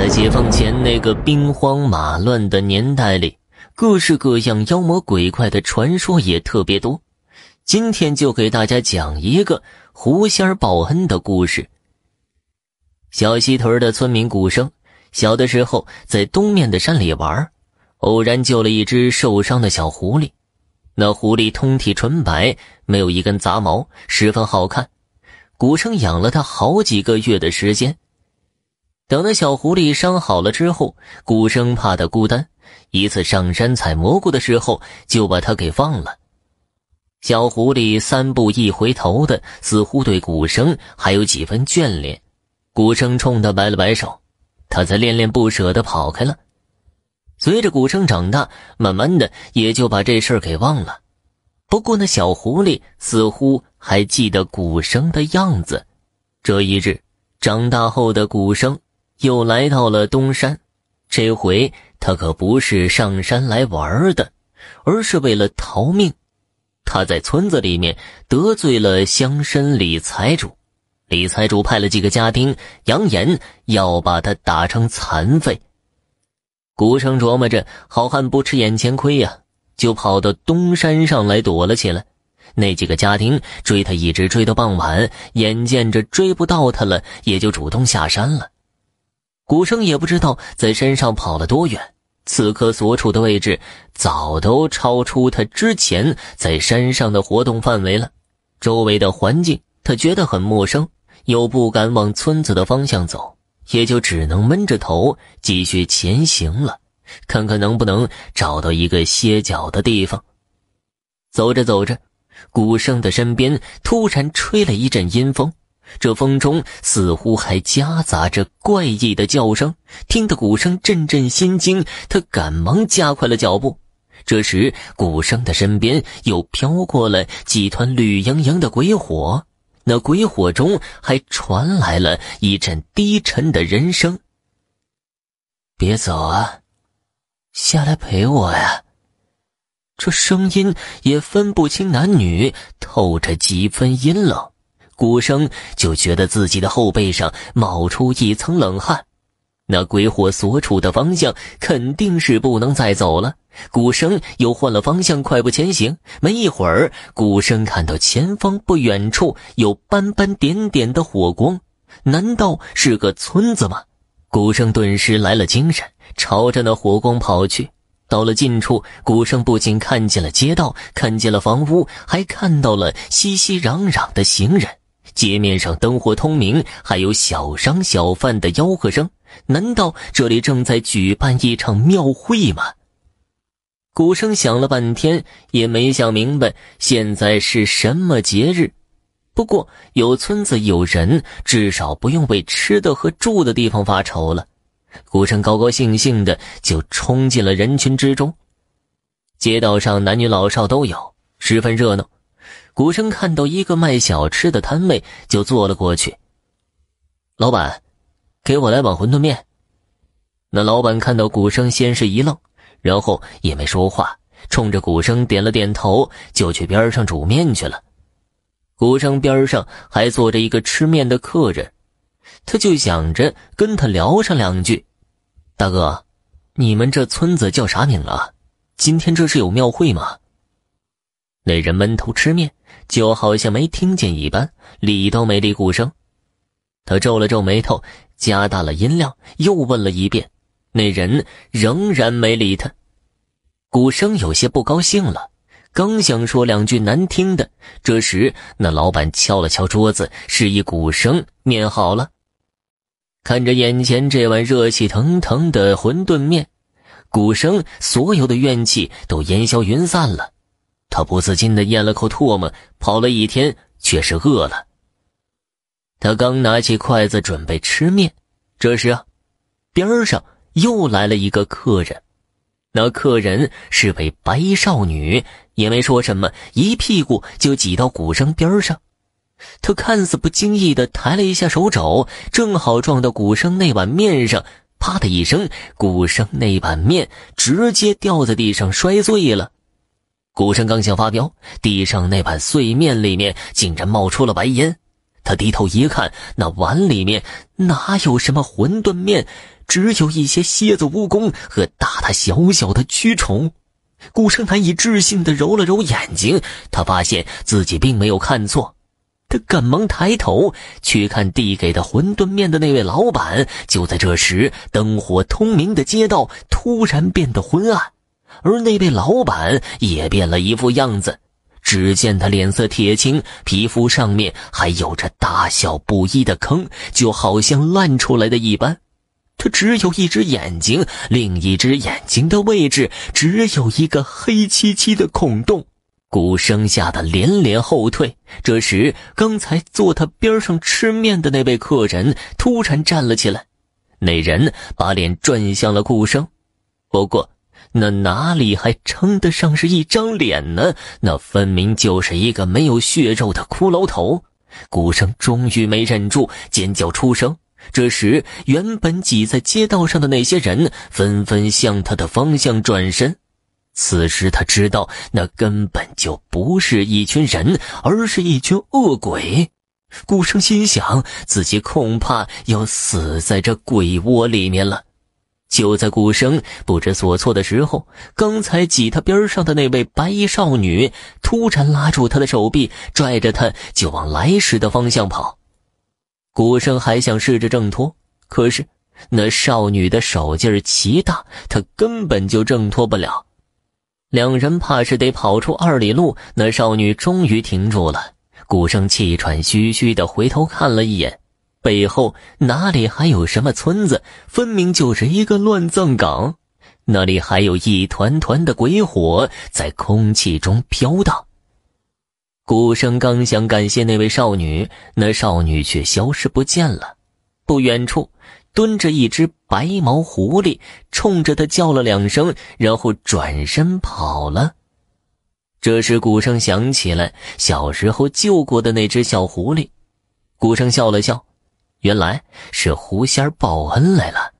在解放前那个兵荒马乱的年代里，各式各样妖魔鬼怪的传说也特别多。今天就给大家讲一个狐仙报恩的故事。小西屯的村民古生，小的时候在东面的山里玩，偶然救了一只受伤的小狐狸。那狐狸通体纯白，没有一根杂毛，十分好看。古生养了它好几个月的时间。等那小狐狸伤好了之后，古生怕它孤单，一次上山采蘑菇的时候，就把它给放了。小狐狸三步一回头的，似乎对古生还有几分眷恋。古生冲他摆了摆手，他才恋恋不舍的跑开了。随着古生长大，慢慢的也就把这事儿给忘了。不过那小狐狸似乎还记得古生的样子。这一日，长大后的古生。又来到了东山，这回他可不是上山来玩的，而是为了逃命。他在村子里面得罪了乡绅李财主，李财主派了几个家丁，扬言要把他打成残废。古生琢磨着，好汉不吃眼前亏呀，就跑到东山上来躲了起来。那几个家丁追他，一直追到傍晚，眼见着追不到他了，也就主动下山了。古生也不知道在山上跑了多远，此刻所处的位置早都超出他之前在山上的活动范围了。周围的环境他觉得很陌生，又不敢往村子的方向走，也就只能闷着头继续前行了，看看能不能找到一个歇脚的地方。走着走着，古生的身边突然吹了一阵阴风。这风中似乎还夹杂着怪异的叫声，听得古生阵阵心惊。他赶忙加快了脚步。这时，古生的身边又飘过了几团绿莹莹的鬼火，那鬼火中还传来了一阵低沉的人声：“别走啊，下来陪我呀！”这声音也分不清男女，透着几分阴冷。古生就觉得自己的后背上冒出一层冷汗，那鬼火所处的方向肯定是不能再走了。古生又换了方向，快步前行。没一会儿，古生看到前方不远处有斑斑点点的火光，难道是个村子吗？古生顿时来了精神，朝着那火光跑去。到了近处，古生不仅看见了街道，看见了房屋，还看到了熙熙攘攘的行人。街面上灯火通明，还有小商小贩的吆喝声。难道这里正在举办一场庙会吗？古生想了半天，也没想明白现在是什么节日。不过有村子有人，至少不用为吃的和住的地方发愁了。古生高高兴兴的就冲进了人群之中。街道上男女老少都有，十分热闹。古生看到一个卖小吃的摊位，就坐了过去。老板，给我来碗馄饨面。那老板看到古生，先是一愣，然后也没说话，冲着古生点了点头，就去边上煮面去了。古生边上还坐着一个吃面的客人，他就想着跟他聊上两句。大哥，你们这村子叫啥名啊？今天这是有庙会吗？那人闷头吃面，就好像没听见一般，理都没理古生。他皱了皱眉头，加大了音量，又问了一遍。那人仍然没理他。古生有些不高兴了，刚想说两句难听的，这时那老板敲了敲桌子，示意古生面好了。看着眼前这碗热气腾腾的馄饨面，古生所有的怨气都烟消云散了。他不自禁的咽了口唾沫，跑了一天，却是饿了。他刚拿起筷子准备吃面，这时啊，边上又来了一个客人。那客人是位白衣少女，也没说什么，一屁股就挤到古生边上。他看似不经意的抬了一下手肘，正好撞到古生那碗面上，啪的一声，古生那碗面直接掉在地上摔碎了。古生刚想发飙，地上那碗碎面里面竟然冒出了白烟。他低头一看，那碗里面哪有什么馄饨面，只有一些蝎子、蜈蚣和大大小小的蛆虫。顾生难以置信地揉了揉眼睛，他发现自己并没有看错。他赶忙抬头去看递给的馄饨面的那位老板。就在这时，灯火通明的街道突然变得昏暗，而那位老板也变了一副样子。只见他脸色铁青，皮肤上面还有着大小不一的坑，就好像烂出来的一般。他只有一只眼睛，另一只眼睛的位置只有一个黑漆漆的孔洞。顾生吓得连连后退。这时，刚才坐他边上吃面的那位客人突然站了起来。那人把脸转向了顾生，不过那哪里还称得上是一张脸呢？那分明就是一个没有血肉的骷髅头。顾生终于没忍住，尖叫出声。这时，原本挤在街道上的那些人纷纷向他的方向转身。此时他知道，那根本就不是一群人，而是一群恶鬼。顾生心想，自己恐怕要死在这鬼窝里面了。就在顾生不知所措的时候，刚才挤他边上的那位白衣少女突然拉住他的手臂，拽着他就往来时的方向跑。顾生还想试着挣脱，可是那少女的手劲儿奇大，他根本就挣脱不了。两人怕是得跑出二里路，那少女终于停住了。顾生气喘吁吁的回头看了一眼，背后哪里还有什么村子？分明就是一个乱葬岗。那里还有一团团的鬼火在空气中飘荡。古生刚想感谢那位少女，那少女却消失不见了。不远处。蹲着一只白毛狐狸，冲着他叫了两声，然后转身跑了。这时，古生想起来小时候救过的那只小狐狸，古生笑了笑，原来是狐仙报恩来了。